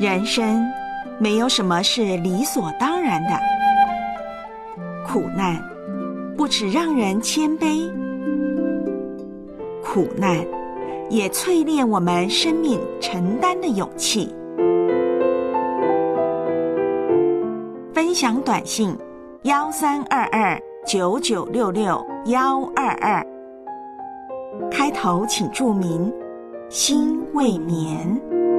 人生没有什么是理所当然的。苦难不止让人谦卑。苦难也淬炼我们生命承担的勇气。分享短信幺三二二九九六六幺二二。开头请注明心未眠。